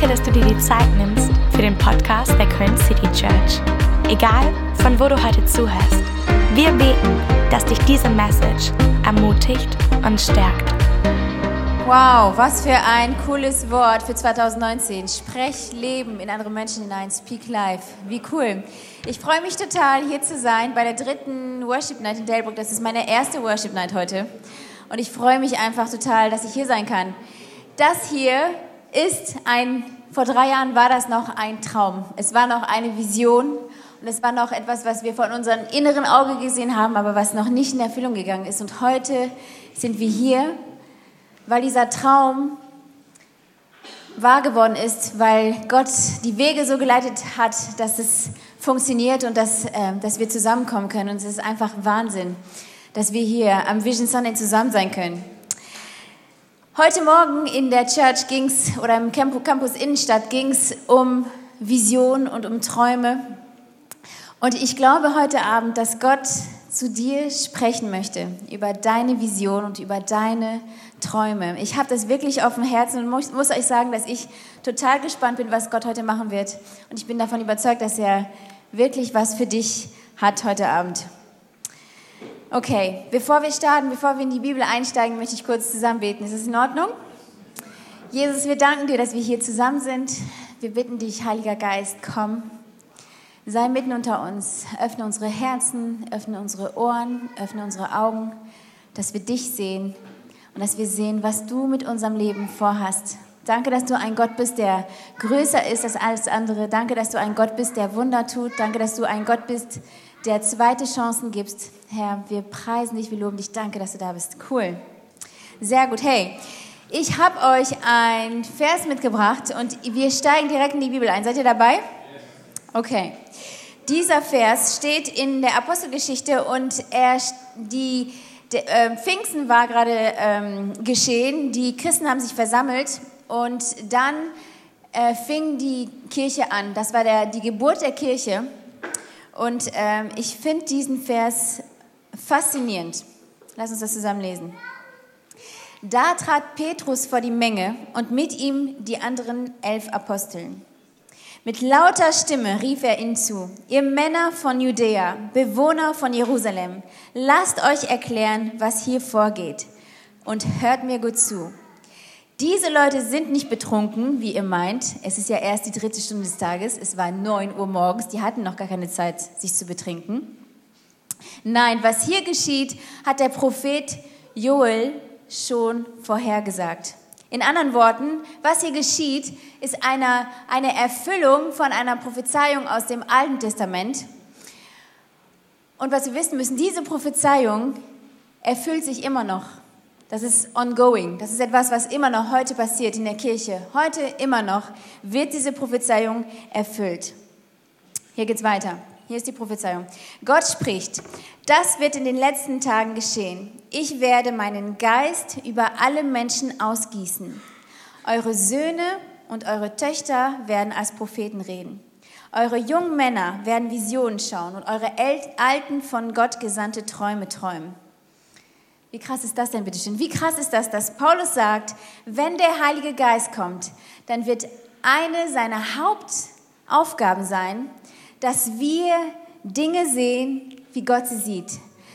Danke, dass du dir die Zeit nimmst für den Podcast der Köln City Church. Egal, von wo du heute zuhörst, wir beten, dass dich diese Message ermutigt und stärkt. Wow, was für ein cooles Wort für 2019. Sprech Leben in andere Menschen hinein, Speak Life. Wie cool. Ich freue mich total, hier zu sein bei der dritten Worship Night in Delbrück. Das ist meine erste Worship Night heute. Und ich freue mich einfach total, dass ich hier sein kann. Das hier ist ein, vor drei Jahren war das noch ein Traum. Es war noch eine Vision und es war noch etwas, was wir von unserem inneren Auge gesehen haben, aber was noch nicht in Erfüllung gegangen ist. Und heute sind wir hier, weil dieser Traum wahr geworden ist, weil Gott die Wege so geleitet hat, dass es funktioniert und dass, äh, dass wir zusammenkommen können. Und es ist einfach Wahnsinn dass wir hier am Vision Sunday zusammen sein können. Heute Morgen in der Church ging es, oder im Campus Innenstadt ging es um Vision und um Träume. Und ich glaube heute Abend, dass Gott zu dir sprechen möchte über deine Vision und über deine Träume. Ich habe das wirklich auf dem Herzen und muss, muss, euch sagen, dass ich total gespannt bin, was Gott heute machen wird. Und ich bin davon überzeugt, dass er wirklich was für dich hat heute Abend. Okay, bevor wir starten, bevor wir in die Bibel einsteigen, möchte ich kurz zusammen beten. Ist es in Ordnung? Jesus, wir danken dir, dass wir hier zusammen sind. Wir bitten dich, Heiliger Geist, komm. Sei mitten unter uns. Öffne unsere Herzen, öffne unsere Ohren, öffne unsere Augen, dass wir dich sehen und dass wir sehen, was du mit unserem Leben vorhast. Danke, dass du ein Gott bist, der größer ist als alles andere. Danke, dass du ein Gott bist, der Wunder tut. Danke, dass du ein Gott bist, der zweite Chancen gibst. Herr, wir preisen dich, wir loben dich. Danke, dass du da bist. Cool. Sehr gut. Hey, ich habe euch ein Vers mitgebracht und wir steigen direkt in die Bibel ein. Seid ihr dabei? Okay. Dieser Vers steht in der Apostelgeschichte und er, die, der, äh, Pfingsten war gerade ähm, geschehen. Die Christen haben sich versammelt und dann äh, fing die Kirche an. Das war der, die Geburt der Kirche. Und ähm, ich finde diesen Vers faszinierend. Lass uns das zusammen lesen. Da trat Petrus vor die Menge und mit ihm die anderen elf Aposteln. Mit lauter Stimme rief er ihnen zu, ihr Männer von Judäa, Bewohner von Jerusalem, lasst euch erklären, was hier vorgeht und hört mir gut zu. Diese Leute sind nicht betrunken, wie ihr meint. Es ist ja erst die dritte Stunde des Tages. Es war 9 Uhr morgens. Die hatten noch gar keine Zeit, sich zu betrinken. Nein, was hier geschieht, hat der Prophet Joel schon vorhergesagt. In anderen Worten, was hier geschieht, ist eine, eine Erfüllung von einer Prophezeiung aus dem Alten Testament. Und was wir wissen müssen, diese Prophezeiung erfüllt sich immer noch. Das ist ongoing. Das ist etwas, was immer noch heute passiert in der Kirche. Heute immer noch wird diese Prophezeiung erfüllt. Hier geht's weiter. Hier ist die Prophezeiung. Gott spricht, das wird in den letzten Tagen geschehen. Ich werde meinen Geist über alle Menschen ausgießen. Eure Söhne und eure Töchter werden als Propheten reden. Eure jungen Männer werden Visionen schauen und eure alten von Gott gesandte Träume träumen. Wie krass ist das denn, bitteschön? Wie krass ist das, dass Paulus sagt, wenn der Heilige Geist kommt, dann wird eine seiner Hauptaufgaben sein, dass wir Dinge sehen, wie Gott sie sieht.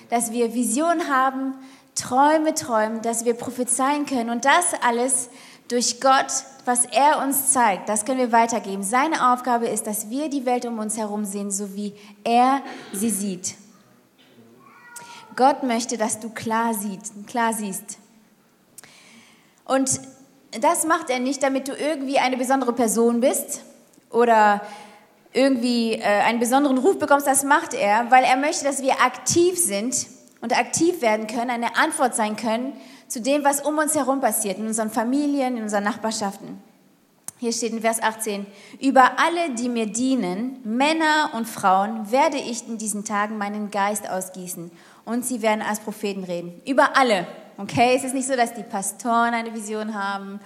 Dass wir Visionen haben, Träume träumen, dass wir prophezeien können. Und das alles durch Gott, was er uns zeigt, das können wir weitergeben. Seine Aufgabe ist, dass wir die Welt um uns herum sehen, so wie er sie sieht. Gott möchte, dass du klar, sieht, klar siehst. Und das macht er nicht, damit du irgendwie eine besondere Person bist oder irgendwie äh, einen besonderen Ruf bekommst. Das macht er, weil er möchte, dass wir aktiv sind und aktiv werden können, eine Antwort sein können zu dem, was um uns herum passiert, in unseren Familien, in unseren Nachbarschaften. Hier steht in Vers 18, über alle, die mir dienen, Männer und Frauen, werde ich in diesen Tagen meinen Geist ausgießen und sie werden als Propheten reden. Über alle. Okay, es ist nicht so, dass die Pastoren eine Vision haben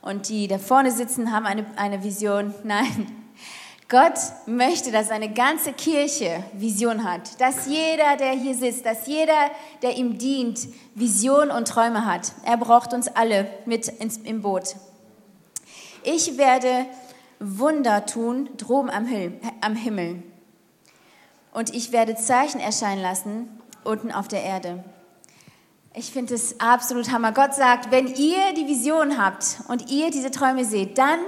und die da vorne sitzen haben eine, eine Vision. Nein. Gott möchte, dass seine ganze Kirche Vision hat. Dass jeder, der hier sitzt, dass jeder, der ihm dient, Vision und Träume hat. Er braucht uns alle mit ins, im Boot. Ich werde Wunder tun droben am, Himmel. Und ich werde Zeichen erscheinen lassen unten auf der Erde. Ich finde es absolut Hammer. Gott sagt, wenn ihr die Vision habt und ihr diese Träume seht, dann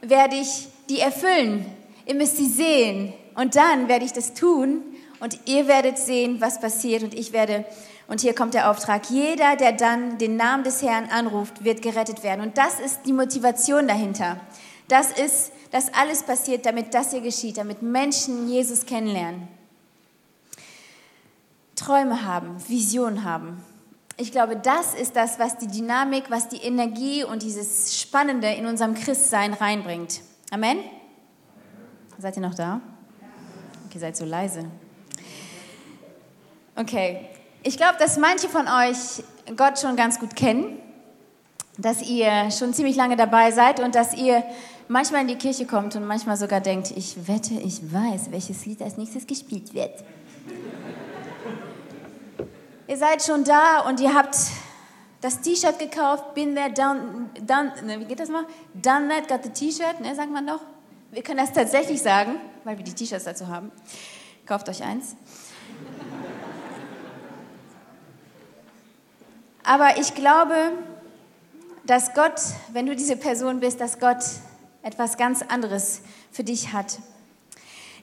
werde ich die erfüllen. Ihr müsst sie sehen. Und dann werde ich das tun und ihr werdet sehen, was passiert und ich werde, und hier kommt der Auftrag, jeder, der dann den Namen des Herrn anruft, wird gerettet werden. Und das ist die Motivation dahinter. Das ist, dass alles passiert, damit das hier geschieht, damit Menschen Jesus kennenlernen. Träume haben, Vision haben. Ich glaube, das ist das, was die Dynamik, was die Energie und dieses Spannende in unserem Christsein reinbringt. Amen? Seid ihr noch da? Okay, seid so leise. Okay, ich glaube, dass manche von euch Gott schon ganz gut kennen, dass ihr schon ziemlich lange dabei seid und dass ihr manchmal in die Kirche kommt und manchmal sogar denkt, ich wette, ich weiß, welches Lied als nächstes gespielt wird. Ihr seid schon da und ihr habt das T-Shirt gekauft, been there, done, done, ne, wie geht das mal? Done that, got the T-Shirt, ne, sagt man doch. Wir können das tatsächlich sagen, weil wir die T-Shirts dazu haben. Kauft euch eins. Aber ich glaube, dass Gott, wenn du diese Person bist, dass Gott etwas ganz anderes für dich hat.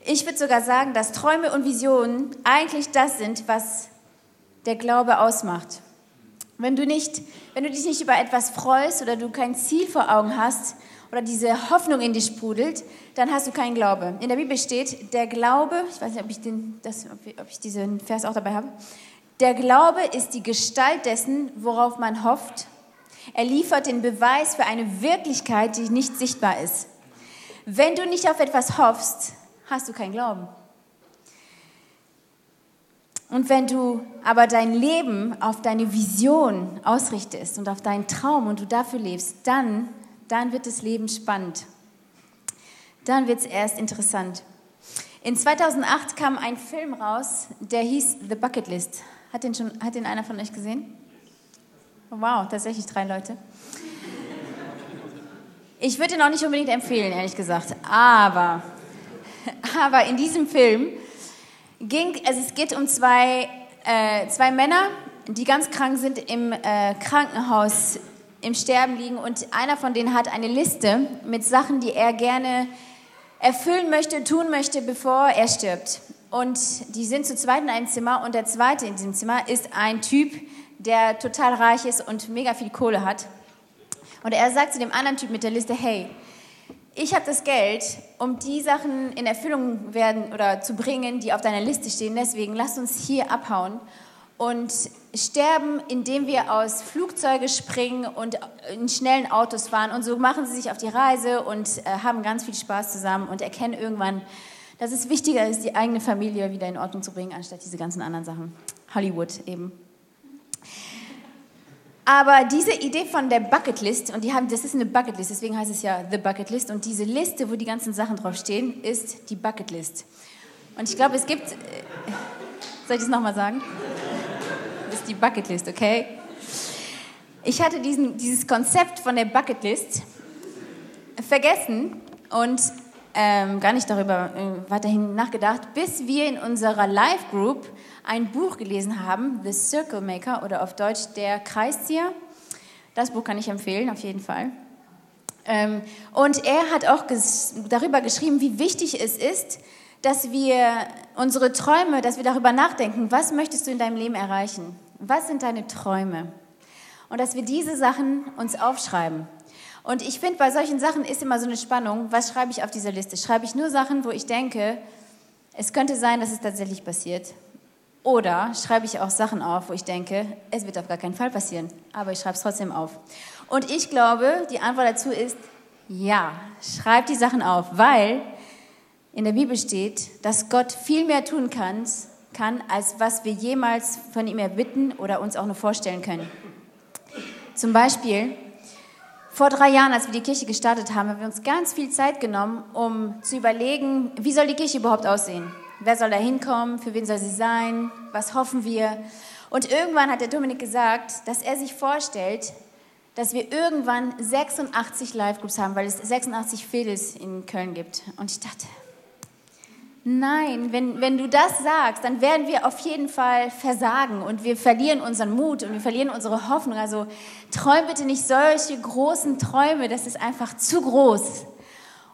Ich würde sogar sagen, dass Träume und Visionen eigentlich das sind, was der Glaube ausmacht. Wenn du, nicht, wenn du dich nicht über etwas freust oder du kein Ziel vor Augen hast oder diese Hoffnung in dich sprudelt, dann hast du keinen Glaube. In der Bibel steht, der Glaube, ich weiß nicht, ob ich, den, das, ob ich diesen Vers auch dabei habe, der Glaube ist die Gestalt dessen, worauf man hofft. Er liefert den Beweis für eine Wirklichkeit, die nicht sichtbar ist. Wenn du nicht auf etwas hoffst, hast du keinen Glauben. Und wenn du aber dein Leben auf deine Vision ausrichtest und auf deinen Traum und du dafür lebst, dann, dann wird das Leben spannend. Dann wird es erst interessant. In 2008 kam ein Film raus, der hieß The Bucket List. Hat den, schon, hat den einer von euch gesehen? Wow, tatsächlich drei Leute. Ich würde ihn auch nicht unbedingt empfehlen, ehrlich gesagt. Aber, aber in diesem Film ging, also es geht um zwei, äh, zwei Männer, die ganz krank sind, im äh, Krankenhaus im Sterben liegen und einer von denen hat eine Liste mit Sachen, die er gerne erfüllen möchte, tun möchte, bevor er stirbt. Und die sind zu zweit in einem Zimmer und der zweite in diesem Zimmer ist ein Typ, der total reich ist und mega viel Kohle hat. Und er sagt zu dem anderen Typ mit der Liste, hey, ich habe das Geld, um die Sachen in Erfüllung werden oder zu bringen, die auf deiner Liste stehen. Deswegen lasst uns hier abhauen und sterben, indem wir aus Flugzeuge springen und in schnellen Autos fahren. Und so machen sie sich auf die Reise und äh, haben ganz viel Spaß zusammen und erkennen irgendwann, dass es wichtiger ist, die eigene Familie wieder in Ordnung zu bringen, anstatt diese ganzen anderen Sachen. Hollywood eben. Aber diese Idee von der Bucketlist, und die haben, das ist eine Bucketlist, deswegen heißt es ja The Bucketlist, und diese Liste, wo die ganzen Sachen draufstehen, ist die Bucketlist. Und ich glaube, es gibt, äh, soll ich das nochmal sagen? Das ist die Bucketlist, okay? Ich hatte diesen, dieses Konzept von der Bucketlist vergessen und ähm, gar nicht darüber äh, weiterhin nachgedacht, bis wir in unserer Live Group ein Buch gelesen haben, The Circle Maker oder auf Deutsch Der Kreiszieher. Das Buch kann ich empfehlen, auf jeden Fall. Ähm, und er hat auch ges darüber geschrieben, wie wichtig es ist, dass wir unsere Träume, dass wir darüber nachdenken, was möchtest du in deinem Leben erreichen? Was sind deine Träume? Und dass wir diese Sachen uns aufschreiben. Und ich finde, bei solchen Sachen ist immer so eine Spannung. Was schreibe ich auf dieser Liste? Schreibe ich nur Sachen, wo ich denke, es könnte sein, dass es tatsächlich passiert? Oder schreibe ich auch Sachen auf, wo ich denke, es wird auf gar keinen Fall passieren, aber ich schreibe es trotzdem auf. Und ich glaube, die Antwort dazu ist, ja, schreib die Sachen auf, weil in der Bibel steht, dass Gott viel mehr tun kann, kann, als was wir jemals von ihm erbitten oder uns auch nur vorstellen können. Zum Beispiel vor drei Jahren, als wir die Kirche gestartet haben, haben wir uns ganz viel Zeit genommen, um zu überlegen, wie soll die Kirche überhaupt aussehen? Wer soll da hinkommen? Für wen soll sie sein? Was hoffen wir? Und irgendwann hat der Dominik gesagt, dass er sich vorstellt, dass wir irgendwann 86 Live-Groups haben, weil es 86 Fädels in Köln gibt. Und ich dachte, nein, wenn, wenn du das sagst, dann werden wir auf jeden Fall versagen und wir verlieren unseren Mut und wir verlieren unsere Hoffnung. Also träum bitte nicht solche großen Träume, das ist einfach zu groß.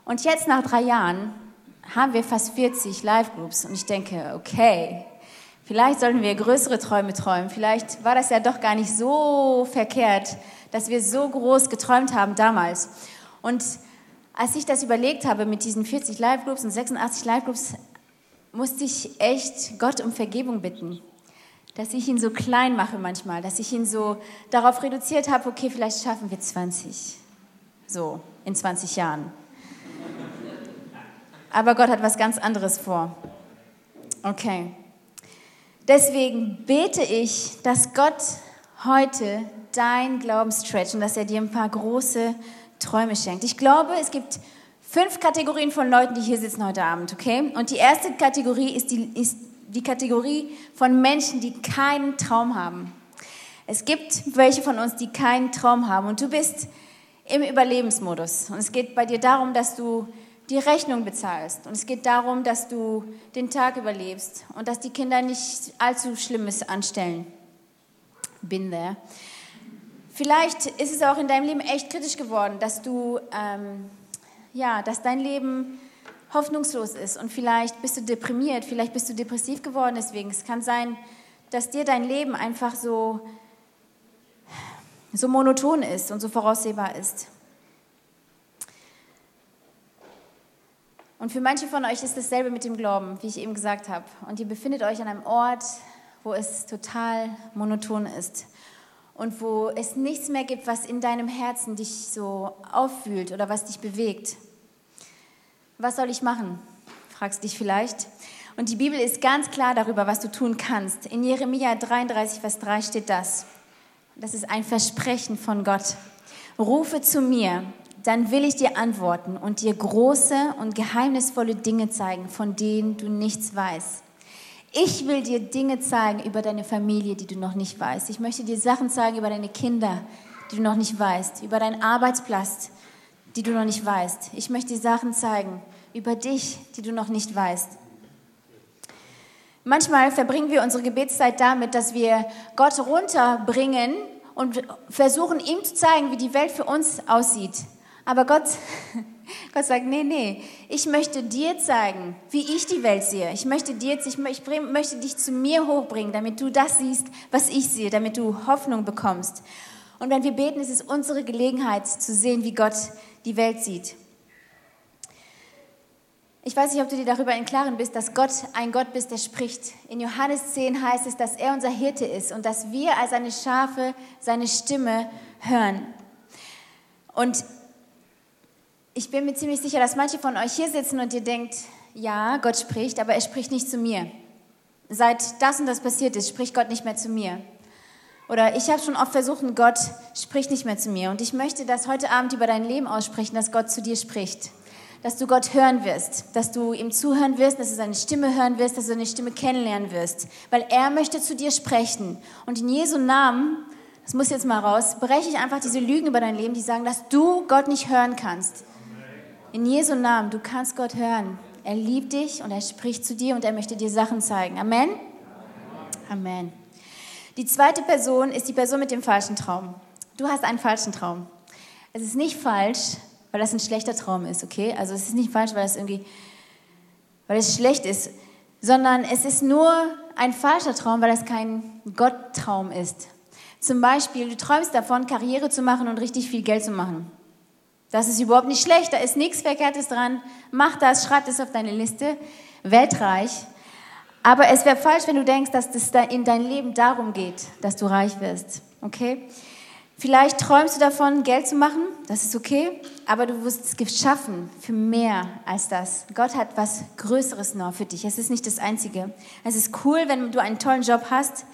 Und jetzt nach drei Jahren haben wir fast 40 Live-Groups und ich denke, okay, vielleicht sollten wir größere Träume träumen. Vielleicht war das ja doch gar nicht so verkehrt, dass wir so groß geträumt haben damals. Und als ich das überlegt habe mit diesen 40 Live-Groups und 86 Live-Groups, musste ich echt Gott um Vergebung bitten. Dass ich ihn so klein mache manchmal, dass ich ihn so darauf reduziert habe, okay, vielleicht schaffen wir 20. So, in 20 Jahren. Aber Gott hat was ganz anderes vor. Okay. Deswegen bete ich, dass Gott heute dein Glauben stretcht und dass er dir ein paar große Träume schenkt. Ich glaube, es gibt fünf Kategorien von Leuten, die hier sitzen heute Abend, okay? Und die erste Kategorie ist die, ist die Kategorie von Menschen, die keinen Traum haben. Es gibt welche von uns, die keinen Traum haben und du bist im Überlebensmodus. Und es geht bei dir darum, dass du die Rechnung bezahlst. Und es geht darum, dass du den Tag überlebst und dass die Kinder nicht allzu Schlimmes anstellen. Bin there. Vielleicht ist es auch in deinem Leben echt kritisch geworden, dass du, ähm, ja, dass dein Leben hoffnungslos ist und vielleicht bist du deprimiert, vielleicht bist du depressiv geworden deswegen. Es kann sein, dass dir dein Leben einfach so, so monoton ist und so voraussehbar ist. Und für manche von euch ist dasselbe mit dem Glauben, wie ich eben gesagt habe. Und ihr befindet euch an einem Ort, wo es total monoton ist und wo es nichts mehr gibt, was in deinem Herzen dich so auffühlt oder was dich bewegt. Was soll ich machen? fragst dich vielleicht. Und die Bibel ist ganz klar darüber, was du tun kannst. In Jeremia 33, Vers 3 steht das. Das ist ein Versprechen von Gott. Rufe zu mir, dann will ich dir antworten und dir große und geheimnisvolle Dinge zeigen, von denen du nichts weißt. Ich will dir Dinge zeigen über deine Familie, die du noch nicht weißt. Ich möchte dir Sachen zeigen über deine Kinder, die du noch nicht weißt, über deinen Arbeitsplatz, die du noch nicht weißt. Ich möchte dir Sachen zeigen über dich, die du noch nicht weißt. Manchmal verbringen wir unsere Gebetszeit damit, dass wir Gott runterbringen und versuchen, ihm zu zeigen, wie die Welt für uns aussieht. Aber Gott Gott sagt, nee, nee, ich möchte dir zeigen, wie ich die Welt sehe. Ich möchte, dir, ich möchte dich zu mir hochbringen, damit du das siehst, was ich sehe, damit du Hoffnung bekommst. Und wenn wir beten, ist es unsere Gelegenheit zu sehen, wie Gott die Welt sieht. Ich weiß nicht, ob du dir darüber im Klaren bist, dass Gott ein Gott bist, der spricht. In Johannes 10 heißt es, dass er unser Hirte ist und dass wir als seine Schafe seine Stimme hören. Und ich bin mir ziemlich sicher, dass manche von euch hier sitzen und ihr denkt, ja, Gott spricht, aber er spricht nicht zu mir. Seit das und das passiert ist, spricht Gott nicht mehr zu mir. Oder ich habe schon oft versucht, Gott spricht nicht mehr zu mir. Und ich möchte das heute Abend über dein Leben aussprechen, dass Gott zu dir spricht. Dass du Gott hören wirst, dass du ihm zuhören wirst, dass du seine Stimme hören wirst, dass du seine Stimme kennenlernen wirst. Weil er möchte zu dir sprechen. Und in Jesu Namen, das muss jetzt mal raus, breche ich einfach diese Lügen über dein Leben, die sagen, dass du Gott nicht hören kannst. In Jesu Namen, du kannst Gott hören. Er liebt dich und er spricht zu dir und er möchte dir Sachen zeigen. Amen? Amen. Die zweite Person ist die Person mit dem falschen Traum. Du hast einen falschen Traum. Es ist nicht falsch, weil das ein schlechter Traum ist, okay? Also es ist nicht falsch, weil es irgendwie, weil es schlecht ist, sondern es ist nur ein falscher Traum, weil es kein Gotttraum ist. Zum Beispiel, du träumst davon, Karriere zu machen und richtig viel Geld zu machen. Das ist überhaupt nicht schlecht, da ist nichts Verkehrtes dran. Mach das, schreib das auf deine Liste. Weltreich. Aber es wäre falsch, wenn du denkst, dass es da in dein Leben darum geht, dass du reich wirst. Okay? Vielleicht träumst du davon, Geld zu machen, das ist okay, aber du wirst es geschaffen für mehr als das. Gott hat was Größeres noch für dich. Es ist nicht das Einzige. Es ist cool, wenn du einen tollen Job hast,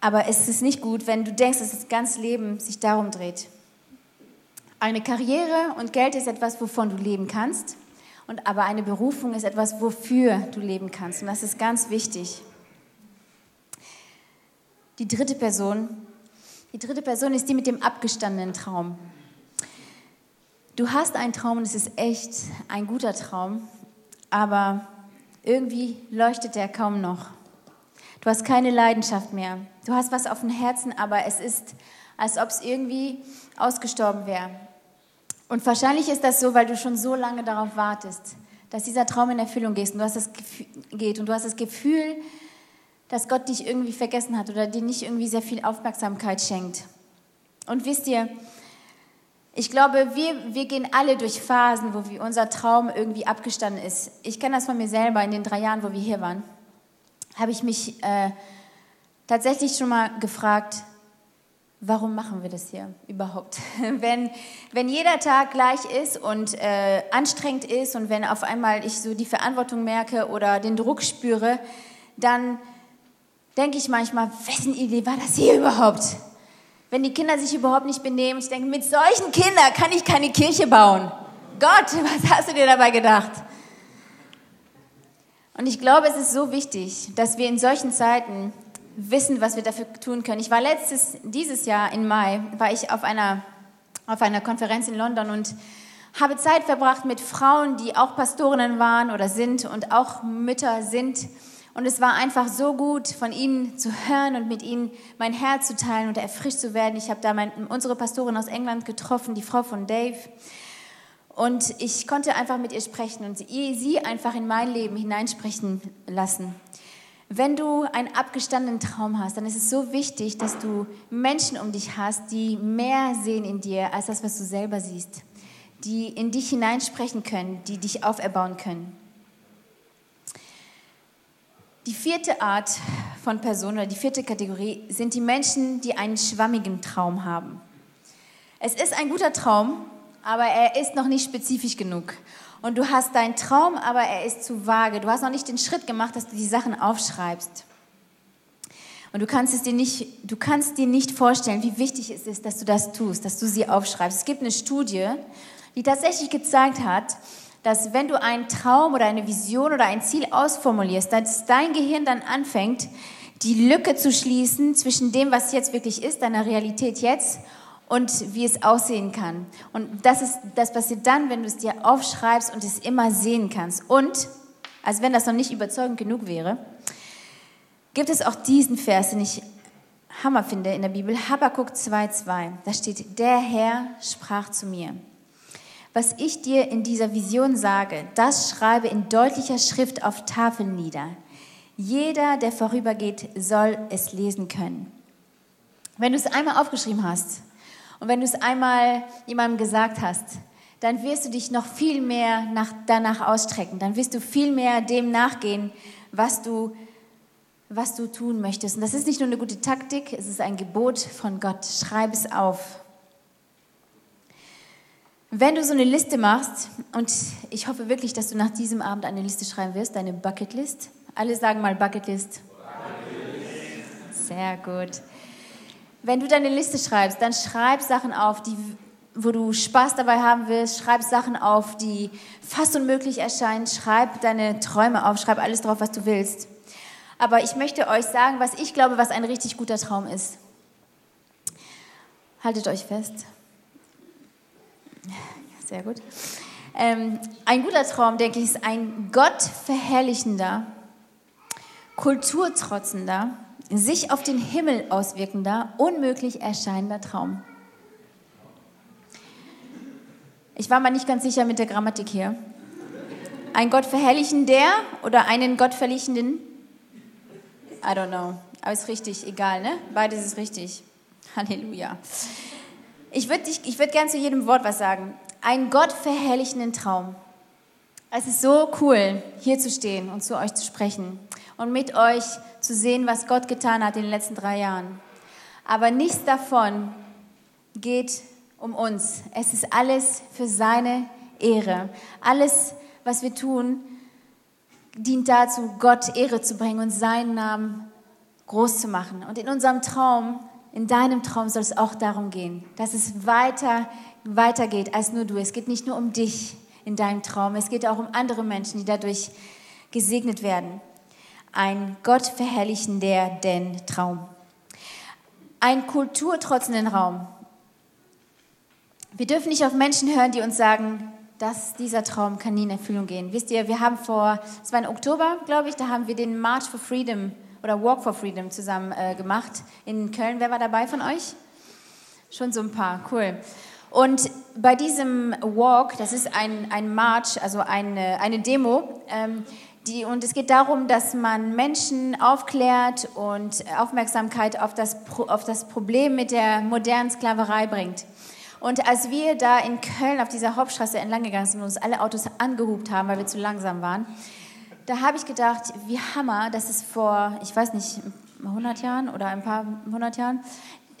aber es ist nicht gut, wenn du denkst, dass das ganze Leben sich darum dreht. Eine Karriere und Geld ist etwas, wovon du leben kannst. Und aber eine Berufung ist etwas, wofür du leben kannst. Und das ist ganz wichtig. Die dritte Person Die dritte Person ist die mit dem abgestandenen Traum. Du hast einen Traum und es ist echt ein guter Traum, aber irgendwie leuchtet der kaum noch. Du hast keine Leidenschaft mehr. Du hast was auf dem Herzen, aber es ist, als ob es irgendwie ausgestorben wäre. Und wahrscheinlich ist das so, weil du schon so lange darauf wartest, dass dieser Traum in Erfüllung geht und du hast das Gefühl, geht und du hast das Gefühl, dass Gott dich irgendwie vergessen hat oder dir nicht irgendwie sehr viel Aufmerksamkeit schenkt. Und wisst ihr, ich glaube, wir, wir gehen alle durch Phasen, wo wir, unser Traum irgendwie abgestanden ist. Ich kenne das von mir selber in den drei Jahren, wo wir hier waren. Habe ich mich äh, tatsächlich schon mal gefragt, warum machen wir das hier überhaupt? wenn, wenn jeder Tag gleich ist und äh, anstrengend ist und wenn auf einmal ich so die Verantwortung merke oder den Druck spüre, dann denke ich manchmal, wessen Idee war das hier überhaupt? wenn die Kinder sich überhaupt nicht benehmen. Ich denke, mit solchen Kindern kann ich keine Kirche bauen. Gott, was hast du dir dabei gedacht? Und ich glaube, es ist so wichtig, dass wir in solchen Zeiten wissen, was wir dafür tun können. Ich war letztes, dieses Jahr im Mai, war ich auf einer, auf einer Konferenz in London und habe Zeit verbracht mit Frauen, die auch Pastorinnen waren oder sind und auch Mütter sind und es war einfach so gut, von ihnen zu hören und mit ihnen mein Herz zu teilen und erfrischt zu werden. Ich habe da mein, unsere Pastorin aus England getroffen, die Frau von Dave. Und ich konnte einfach mit ihr sprechen und sie, sie einfach in mein Leben hineinsprechen lassen. Wenn du einen abgestandenen Traum hast, dann ist es so wichtig, dass du Menschen um dich hast, die mehr sehen in dir als das, was du selber siehst, die in dich hineinsprechen können, die dich auferbauen können. Die vierte Art von Person oder die vierte Kategorie sind die Menschen, die einen schwammigen Traum haben. Es ist ein guter Traum, aber er ist noch nicht spezifisch genug. Und du hast deinen Traum, aber er ist zu vage. Du hast noch nicht den Schritt gemacht, dass du die Sachen aufschreibst. Und du kannst, es dir nicht, du kannst dir nicht vorstellen, wie wichtig es ist, dass du das tust, dass du sie aufschreibst. Es gibt eine Studie, die tatsächlich gezeigt hat, dass wenn du einen Traum oder eine Vision oder ein Ziel ausformulierst, dass dein Gehirn dann anfängt, die Lücke zu schließen zwischen dem, was jetzt wirklich ist, deiner Realität jetzt und wie es aussehen kann. Und das, ist, das passiert dann, wenn du es dir aufschreibst und es immer sehen kannst. Und, als wenn das noch nicht überzeugend genug wäre, gibt es auch diesen Vers, den ich Hammer finde in der Bibel, Habakkuk 2,2. Da steht, der Herr sprach zu mir was ich dir in dieser Vision sage, das schreibe in deutlicher Schrift auf Tafeln nieder. Jeder, der vorübergeht, soll es lesen können. Wenn du es einmal aufgeschrieben hast und wenn du es einmal jemandem gesagt hast, dann wirst du dich noch viel mehr nach, danach ausstrecken. Dann wirst du viel mehr dem nachgehen, was du, was du tun möchtest. Und das ist nicht nur eine gute Taktik, es ist ein Gebot von Gott. Schreib es auf. Wenn du so eine Liste machst, und ich hoffe wirklich, dass du nach diesem Abend eine Liste schreiben wirst, deine Bucketlist. Alle sagen mal Bucketlist. Bucketlist. Sehr gut. Wenn du deine Liste schreibst, dann schreib Sachen auf, die, wo du Spaß dabei haben willst. Schreib Sachen auf, die fast unmöglich erscheinen. Schreib deine Träume auf. Schreib alles drauf, was du willst. Aber ich möchte euch sagen, was ich glaube, was ein richtig guter Traum ist. Haltet euch fest. Sehr gut. Ähm, ein guter Traum, denke ich, ist ein gottverherrlichender, kulturtrotzender, sich auf den Himmel auswirkender, unmöglich erscheinender Traum. Ich war mal nicht ganz sicher mit der Grammatik hier. Ein gottverherrlichender oder einen gottverherrlichenden? I don't know. Aber ist richtig, egal, ne? Beides ist richtig. Halleluja. Ich würde würd gern zu jedem Wort was sagen einen Gott verherrlichenden Traum. Es ist so cool, hier zu stehen und zu euch zu sprechen und mit euch zu sehen, was Gott getan hat in den letzten drei Jahren. Aber nichts davon geht um uns. Es ist alles für seine Ehre. Alles, was wir tun, dient dazu, Gott Ehre zu bringen und seinen Namen groß zu machen. Und in unserem Traum, in deinem Traum soll es auch darum gehen, dass es weiter weitergeht als nur du. Es geht nicht nur um dich in deinem Traum, es geht auch um andere Menschen, die dadurch gesegnet werden. Ein Gott verherrlichender denn Traum. Ein kulturtrotzenden Raum. Wir dürfen nicht auf Menschen hören, die uns sagen, dass dieser Traum kann nie in Erfüllung gehen. Wisst ihr, wir haben vor, es war im Oktober, glaube ich, da haben wir den March for Freedom oder Walk for Freedom zusammen äh, gemacht in Köln. Wer war dabei von euch? Schon so ein paar, cool. Und bei diesem Walk, das ist ein, ein March, also eine, eine Demo, ähm, die, und es geht darum, dass man Menschen aufklärt und Aufmerksamkeit auf das, auf das Problem mit der modernen Sklaverei bringt. Und als wir da in Köln auf dieser Hauptstraße entlang gegangen sind und uns alle Autos angehubt haben, weil wir zu langsam waren, da habe ich gedacht, wie Hammer, dass es vor, ich weiß nicht, 100 Jahren oder ein paar hundert Jahren,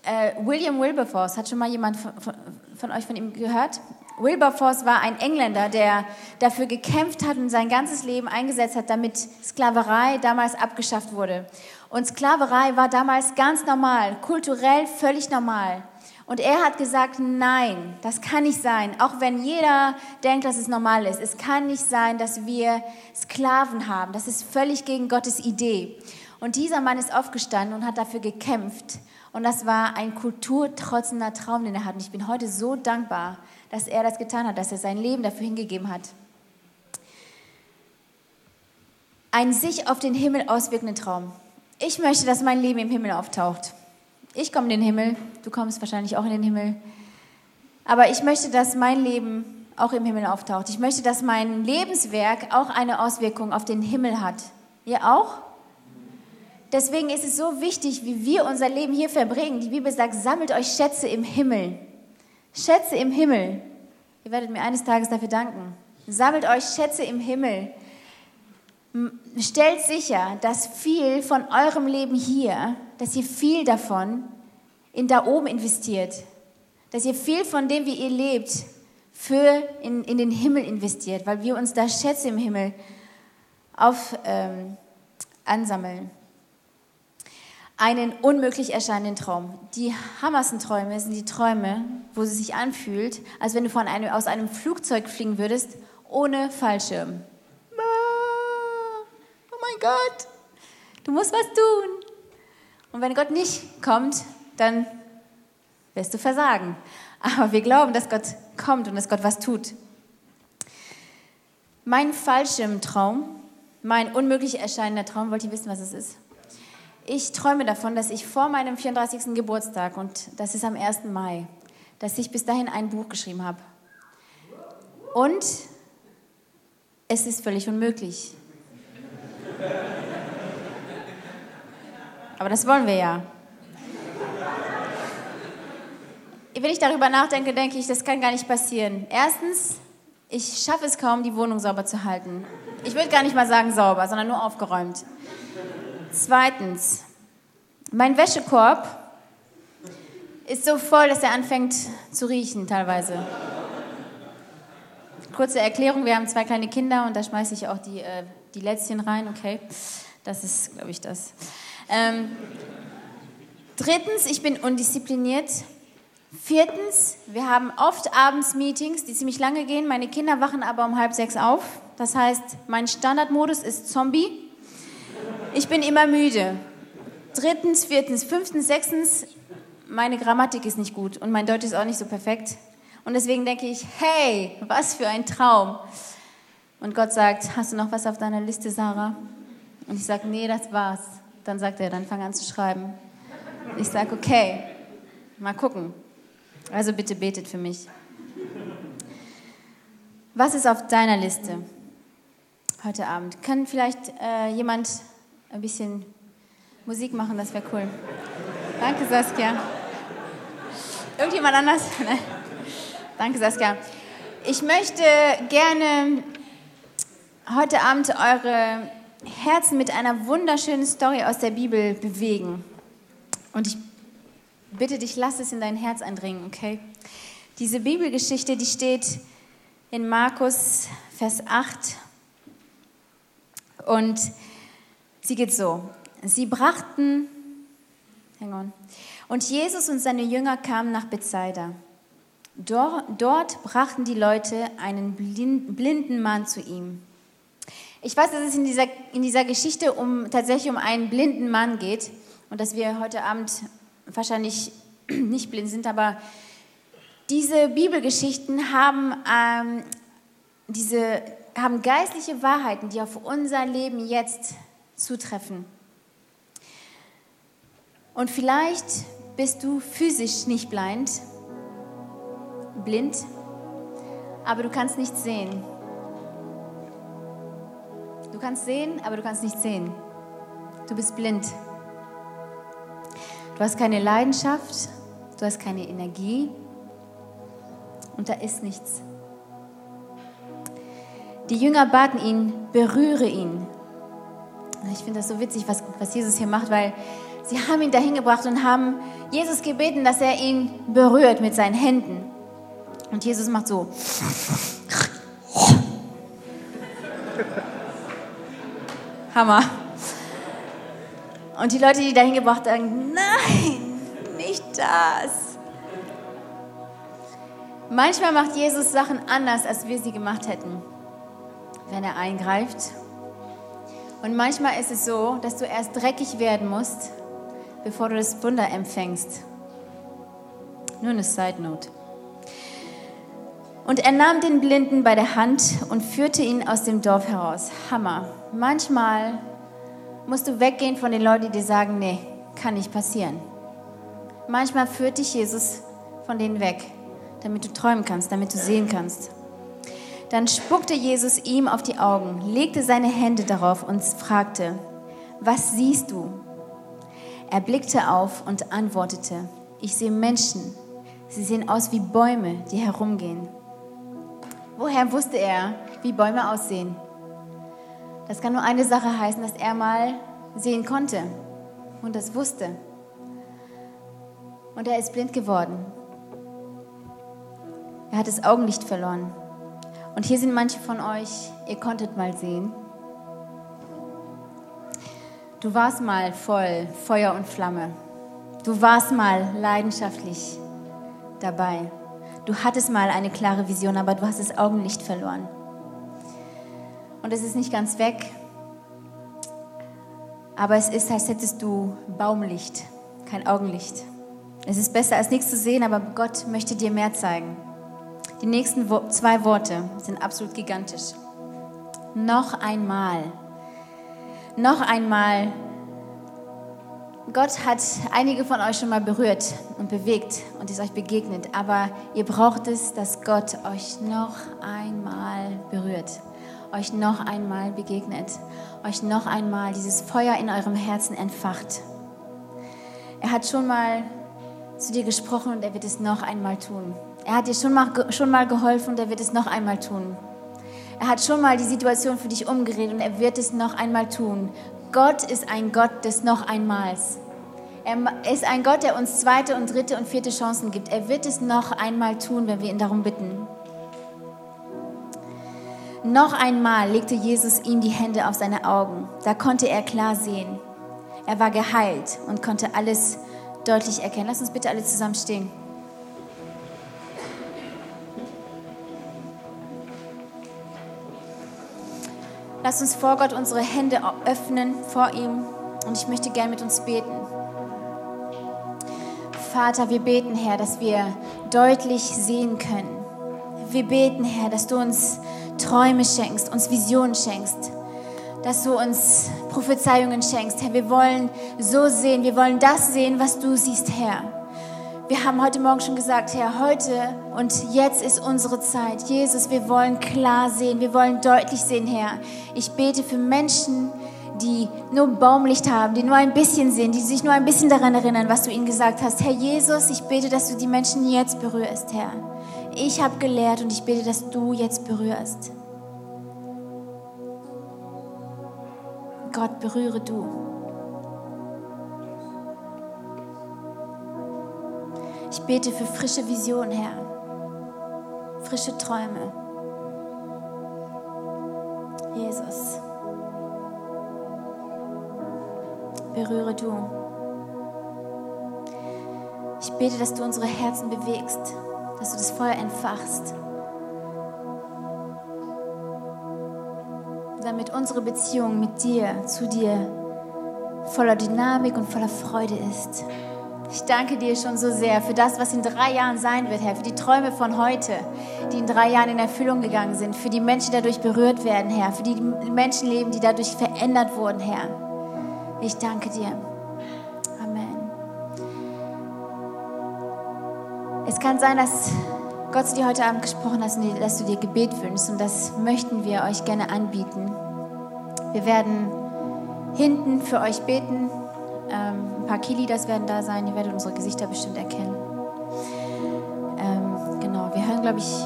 äh, William Wilberforce, hat schon mal jemand von, von, von euch von ihm gehört? Wilberforce war ein Engländer, der dafür gekämpft hat und sein ganzes Leben eingesetzt hat, damit Sklaverei damals abgeschafft wurde. Und Sklaverei war damals ganz normal, kulturell völlig normal. Und er hat gesagt, nein, das kann nicht sein. Auch wenn jeder denkt, dass es normal ist. Es kann nicht sein, dass wir Sklaven haben. Das ist völlig gegen Gottes Idee. Und dieser Mann ist aufgestanden und hat dafür gekämpft. Und das war ein kulturtrotzender Traum, den er hat. Und ich bin heute so dankbar, dass er das getan hat, dass er sein Leben dafür hingegeben hat. Ein sich auf den Himmel auswirkenden Traum. Ich möchte, dass mein Leben im Himmel auftaucht. Ich komme in den Himmel, du kommst wahrscheinlich auch in den Himmel. Aber ich möchte, dass mein Leben auch im Himmel auftaucht. Ich möchte, dass mein Lebenswerk auch eine Auswirkung auf den Himmel hat. Ihr auch? Deswegen ist es so wichtig, wie wir unser Leben hier verbringen. Die Bibel sagt, sammelt euch Schätze im Himmel. Schätze im Himmel. Ihr werdet mir eines Tages dafür danken. Sammelt euch Schätze im Himmel. Stellt sicher, dass viel von eurem Leben hier, dass ihr viel davon in da oben investiert. Dass ihr viel von dem, wie ihr lebt, für in, in den Himmel investiert, weil wir uns da Schätze im Himmel auf, ähm, ansammeln einen unmöglich erscheinenden Traum. Die hammersten Träume sind die Träume, wo es sich anfühlt, als wenn du von einem, aus einem Flugzeug fliegen würdest, ohne Fallschirm. Oh mein Gott, du musst was tun. Und wenn Gott nicht kommt, dann wirst du versagen. Aber wir glauben, dass Gott kommt und dass Gott was tut. Mein Fallschirmtraum, mein unmöglich erscheinender Traum, wollt ihr wissen, was es ist? Ich träume davon, dass ich vor meinem 34. Geburtstag, und das ist am 1. Mai, dass ich bis dahin ein Buch geschrieben habe. Und es ist völlig unmöglich. Aber das wollen wir ja. Wenn ich darüber nachdenke, denke ich, das kann gar nicht passieren. Erstens, ich schaffe es kaum, die Wohnung sauber zu halten. Ich würde gar nicht mal sagen sauber, sondern nur aufgeräumt. Zweitens, mein Wäschekorb ist so voll, dass er anfängt zu riechen teilweise. Kurze Erklärung, wir haben zwei kleine Kinder und da schmeiße ich auch die, äh, die Lätzchen rein, okay? Das ist, glaube ich, das. Ähm, drittens, ich bin undiszipliniert. Viertens, wir haben oft abends Meetings, die ziemlich lange gehen. Meine Kinder wachen aber um halb sechs auf. Das heißt, mein Standardmodus ist Zombie. Ich bin immer müde. Drittens, viertens, fünftens, sechstens, meine Grammatik ist nicht gut und mein Deutsch ist auch nicht so perfekt. Und deswegen denke ich, hey, was für ein Traum. Und Gott sagt, hast du noch was auf deiner Liste, Sarah? Und ich sage, nee, das war's. Dann sagt er, dann fang an zu schreiben. Ich sage, okay, mal gucken. Also bitte betet für mich. Was ist auf deiner Liste heute Abend? Kann vielleicht äh, jemand ein bisschen Musik machen, das wäre cool. Danke, Saskia. Irgendjemand anders? Nein. Danke, Saskia. Ich möchte gerne heute Abend eure Herzen mit einer wunderschönen Story aus der Bibel bewegen. Und ich bitte dich, lass es in dein Herz eindringen, okay? Diese Bibelgeschichte, die steht in Markus Vers 8 und Sie geht so. Sie brachten, hang on, und Jesus und seine Jünger kamen nach Bethsaida. Dort, dort brachten die Leute einen blinden Mann zu ihm. Ich weiß, dass es in dieser, in dieser Geschichte um, tatsächlich um einen blinden Mann geht und dass wir heute Abend wahrscheinlich nicht blind sind, aber diese Bibelgeschichten haben, ähm, diese, haben geistliche Wahrheiten, die auf unser Leben jetzt zutreffen. Und vielleicht bist du physisch nicht blind, blind, aber du kannst nicht sehen. Du kannst sehen, aber du kannst nicht sehen. Du bist blind. Du hast keine Leidenschaft, du hast keine Energie und da ist nichts. Die Jünger baten ihn, berühre ihn. Ich finde das so witzig, was, was Jesus hier macht, weil sie haben ihn dahin gebracht und haben Jesus gebeten, dass er ihn berührt mit seinen Händen. Und Jesus macht so. Hammer. Und die Leute, die dahin gebracht haben, nein, nicht das. Manchmal macht Jesus Sachen anders, als wir sie gemacht hätten, wenn er eingreift. Und manchmal ist es so, dass du erst dreckig werden musst, bevor du das Wunder empfängst. Nur eine Side Note. Und er nahm den Blinden bei der Hand und führte ihn aus dem Dorf heraus. Hammer. Manchmal musst du weggehen von den Leuten, die dir sagen, nee, kann nicht passieren. Manchmal führt dich Jesus von denen weg, damit du träumen kannst, damit du sehen kannst. Dann spuckte Jesus ihm auf die Augen, legte seine Hände darauf und fragte, was siehst du? Er blickte auf und antwortete, ich sehe Menschen. Sie sehen aus wie Bäume, die herumgehen. Woher wusste er, wie Bäume aussehen? Das kann nur eine Sache heißen, dass er mal sehen konnte und das wusste. Und er ist blind geworden. Er hat das Augenlicht verloren. Und hier sind manche von euch, ihr konntet mal sehen. Du warst mal voll Feuer und Flamme. Du warst mal leidenschaftlich dabei. Du hattest mal eine klare Vision, aber du hast das Augenlicht verloren. Und es ist nicht ganz weg, aber es ist, als hättest du Baumlicht, kein Augenlicht. Es ist besser als nichts zu sehen, aber Gott möchte dir mehr zeigen. Die nächsten zwei Worte sind absolut gigantisch. Noch einmal. Noch einmal Gott hat einige von euch schon mal berührt und bewegt und ist euch begegnet, aber ihr braucht es, dass Gott euch noch einmal berührt, euch noch einmal begegnet, euch noch einmal dieses Feuer in eurem Herzen entfacht. Er hat schon mal zu dir gesprochen und er wird es noch einmal tun. Er hat dir schon mal, schon mal geholfen und er wird es noch einmal tun. Er hat schon mal die Situation für dich umgeredet und er wird es noch einmal tun. Gott ist ein Gott des noch einmals. Er ist ein Gott, der uns zweite und dritte und vierte Chancen gibt. Er wird es noch einmal tun, wenn wir ihn darum bitten. Noch einmal legte Jesus ihm die Hände auf seine Augen. Da konnte er klar sehen. Er war geheilt und konnte alles deutlich erkennen. Lass uns bitte alle zusammen stehen. Lass uns vor Gott unsere Hände öffnen, vor ihm. Und ich möchte gern mit uns beten. Vater, wir beten, Herr, dass wir deutlich sehen können. Wir beten, Herr, dass du uns Träume schenkst, uns Visionen schenkst, dass du uns Prophezeiungen schenkst. Herr, wir wollen so sehen, wir wollen das sehen, was du siehst, Herr. Wir haben heute Morgen schon gesagt, Herr, heute und jetzt ist unsere Zeit. Jesus, wir wollen klar sehen, wir wollen deutlich sehen, Herr. Ich bete für Menschen, die nur Baumlicht haben, die nur ein bisschen sehen, die sich nur ein bisschen daran erinnern, was du ihnen gesagt hast. Herr Jesus, ich bete, dass du die Menschen jetzt berührst, Herr. Ich habe gelehrt und ich bete, dass du jetzt berührst. Gott, berühre du. Ich bete für frische Vision, Herr. Frische Träume. Jesus. Berühre du. Ich bete, dass du unsere Herzen bewegst, dass du das Feuer entfachst. Damit unsere Beziehung mit dir, zu dir, voller Dynamik und voller Freude ist Ich danke dir schon so sehr für das, was in drei Jahren sein wird, Herr, für die Träume von heute, die in drei Jahren in Erfüllung gegangen sind, für die Menschen, die dadurch berührt werden, Herr, für die Menschenleben, die dadurch verändert wurden, Herr. Ich danke dir. Amen. Es kann sein, dass Gott zu dir heute Abend gesprochen hat, dass du dir Gebet wünschst und das möchten wir euch gerne anbieten. Wir werden hinten für euch beten. Ähm, ein paar Key-Leaders werden da sein. Ihr werdet unsere Gesichter bestimmt erkennen. Ähm, genau, wir hören, glaube ich,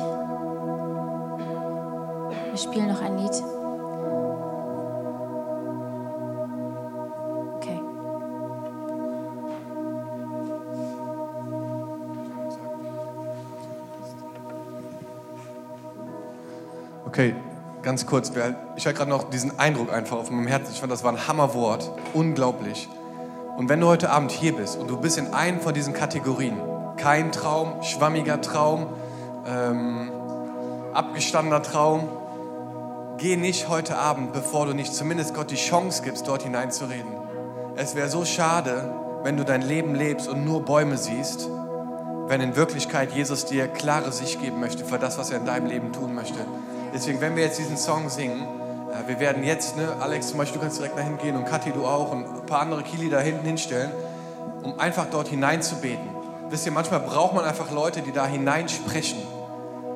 wir spielen noch ein Lied. Okay. Okay, ganz kurz. Ich hatte gerade noch diesen Eindruck einfach auf meinem Herzen. Ich fand, das war ein Hammerwort. Unglaublich. Und wenn du heute Abend hier bist und du bist in einem von diesen Kategorien, kein Traum, schwammiger Traum, ähm, abgestandener Traum, geh nicht heute Abend, bevor du nicht zumindest Gott die Chance gibst, dort hineinzureden. Es wäre so schade, wenn du dein Leben lebst und nur Bäume siehst, wenn in Wirklichkeit Jesus dir klare Sicht geben möchte für das, was er in deinem Leben tun möchte. Deswegen, wenn wir jetzt diesen Song singen, wir werden jetzt, ne, Alex zum Beispiel, du kannst direkt dahin gehen und Kathi, du auch und paar andere Kili da hinten hinstellen, um einfach dort hineinzubeten. Wisst ihr, manchmal braucht man einfach Leute, die da hineinsprechen.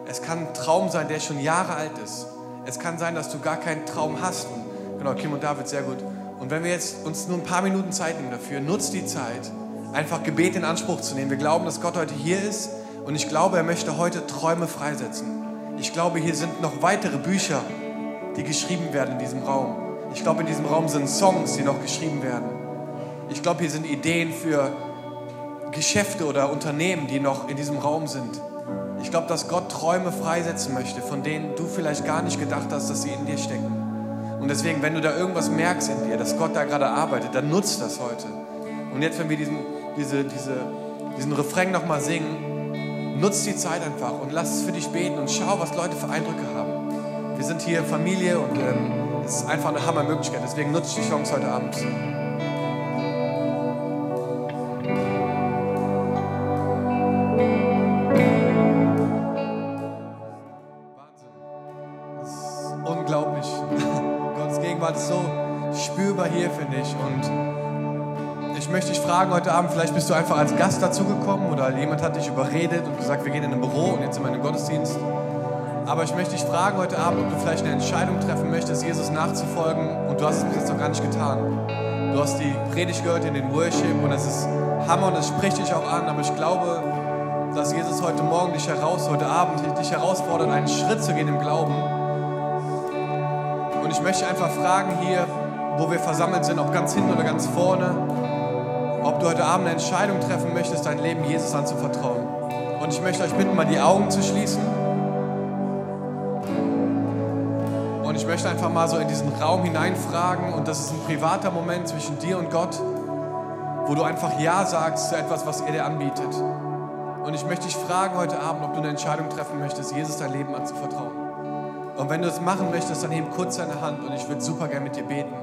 Es kann ein Traum sein, der schon Jahre alt ist. Es kann sein, dass du gar keinen Traum hast. Und, genau, Kim und David, sehr gut. Und wenn wir jetzt uns nur ein paar Minuten Zeit nehmen dafür, nutzt die Zeit, einfach Gebet in Anspruch zu nehmen. Wir glauben, dass Gott heute hier ist und ich glaube, er möchte heute Träume freisetzen. Ich glaube, hier sind noch weitere Bücher, die geschrieben werden in diesem Raum. Ich glaube, in diesem Raum sind Songs, die noch geschrieben werden. Ich glaube, hier sind Ideen für Geschäfte oder Unternehmen, die noch in diesem Raum sind. Ich glaube, dass Gott Träume freisetzen möchte, von denen du vielleicht gar nicht gedacht hast, dass sie in dir stecken. Und deswegen, wenn du da irgendwas merkst in dir, dass Gott da gerade arbeitet, dann nutzt das heute. Und jetzt, wenn wir diesen, diese, diese, diesen Refrain nochmal singen, nutzt die Zeit einfach und lass es für dich beten und schau, was Leute für Eindrücke haben. Wir sind hier Familie und ähm, es ist einfach eine Hammermöglichkeit. Deswegen nutze die Chance heute Abend. unglaublich. Gottes Gegenwart ist so spürbar hier, finde ich. Und ich möchte dich fragen heute Abend, vielleicht bist du einfach als Gast dazugekommen oder jemand hat dich überredet und gesagt, wir gehen in ein Büro und jetzt sind wir in einem Gottesdienst. Aber ich möchte dich fragen heute Abend, ob du vielleicht eine Entscheidung treffen möchtest, Jesus nachzufolgen und du hast es bis jetzt noch gar nicht getan. Du hast die Predigt gehört in den Worship und es ist Hammer und es spricht dich auch an, aber ich glaube, dass Jesus heute Morgen dich heraus, heute Abend dich herausfordert, einen Schritt zu gehen im Glauben. Und ich möchte einfach fragen hier, wo wir versammelt sind, ob ganz hinten oder ganz vorne, ob du heute Abend eine Entscheidung treffen möchtest, dein Leben Jesus anzuvertrauen. Und ich möchte euch bitten, mal die Augen zu schließen. Und ich möchte einfach mal so in diesen Raum hineinfragen und das ist ein privater Moment zwischen dir und Gott, wo du einfach Ja sagst zu etwas, was er dir anbietet. Und ich möchte dich fragen heute Abend, ob du eine Entscheidung treffen möchtest, Jesus dein Leben anzuvertrauen. Und wenn du es machen möchtest, dann heb kurz deine Hand und ich würde super gerne mit dir beten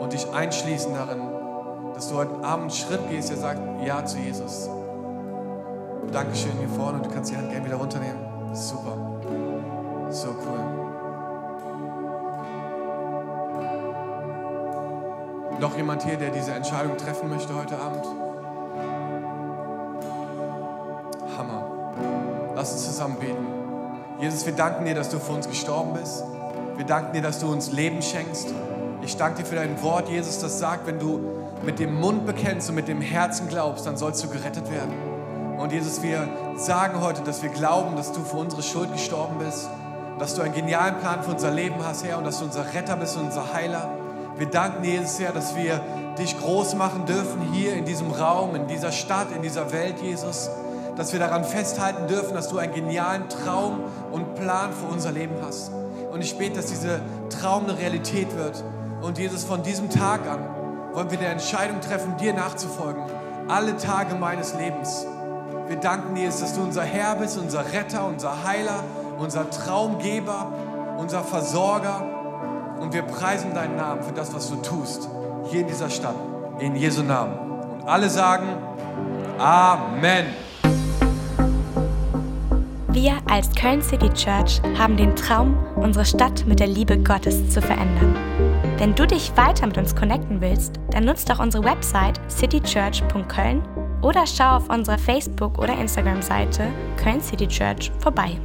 und dich einschließen darin, dass du heute Abend einen Schritt gehst, der sagt Ja zu Jesus. Dankeschön hier vorne und du kannst die Hand gerne wieder runternehmen. Das super. So cool. Noch jemand hier, der diese Entscheidung treffen möchte heute Abend? Hammer. Lass uns zusammen beten. Jesus, wir danken dir, dass du für uns gestorben bist. Wir danken dir, dass du uns Leben schenkst. Ich danke dir für dein Wort, Jesus, das sagt, wenn du mit dem Mund bekennst und mit dem Herzen glaubst, dann sollst du gerettet werden. Und Jesus, wir sagen heute, dass wir glauben, dass du für unsere Schuld gestorben bist, dass du einen genialen Plan für unser Leben hast, Herr, und dass du unser Retter bist und unser Heiler. Wir danken dir, Jesus, Herr, dass wir dich groß machen dürfen hier in diesem Raum, in dieser Stadt, in dieser Welt, Jesus. Dass wir daran festhalten dürfen, dass du einen genialen Traum und Plan für unser Leben hast. Und ich bete, dass dieser Traum eine Realität wird. Und Jesus, von diesem Tag an wollen wir die Entscheidung treffen, dir nachzufolgen. Alle Tage meines Lebens. Wir danken dir, dass du unser Herr bist, unser Retter, unser Heiler, unser Traumgeber, unser Versorger und wir preisen deinen Namen für das, was du tust, hier in dieser Stadt, in Jesu Namen. Und alle sagen Amen. Wir als Köln City Church haben den Traum, unsere Stadt mit der Liebe Gottes zu verändern. Wenn du dich weiter mit uns connecten willst, dann nutzt doch unsere Website citychurch.köln oder schau auf unserer Facebook- oder Instagram-Seite Köln City Church vorbei.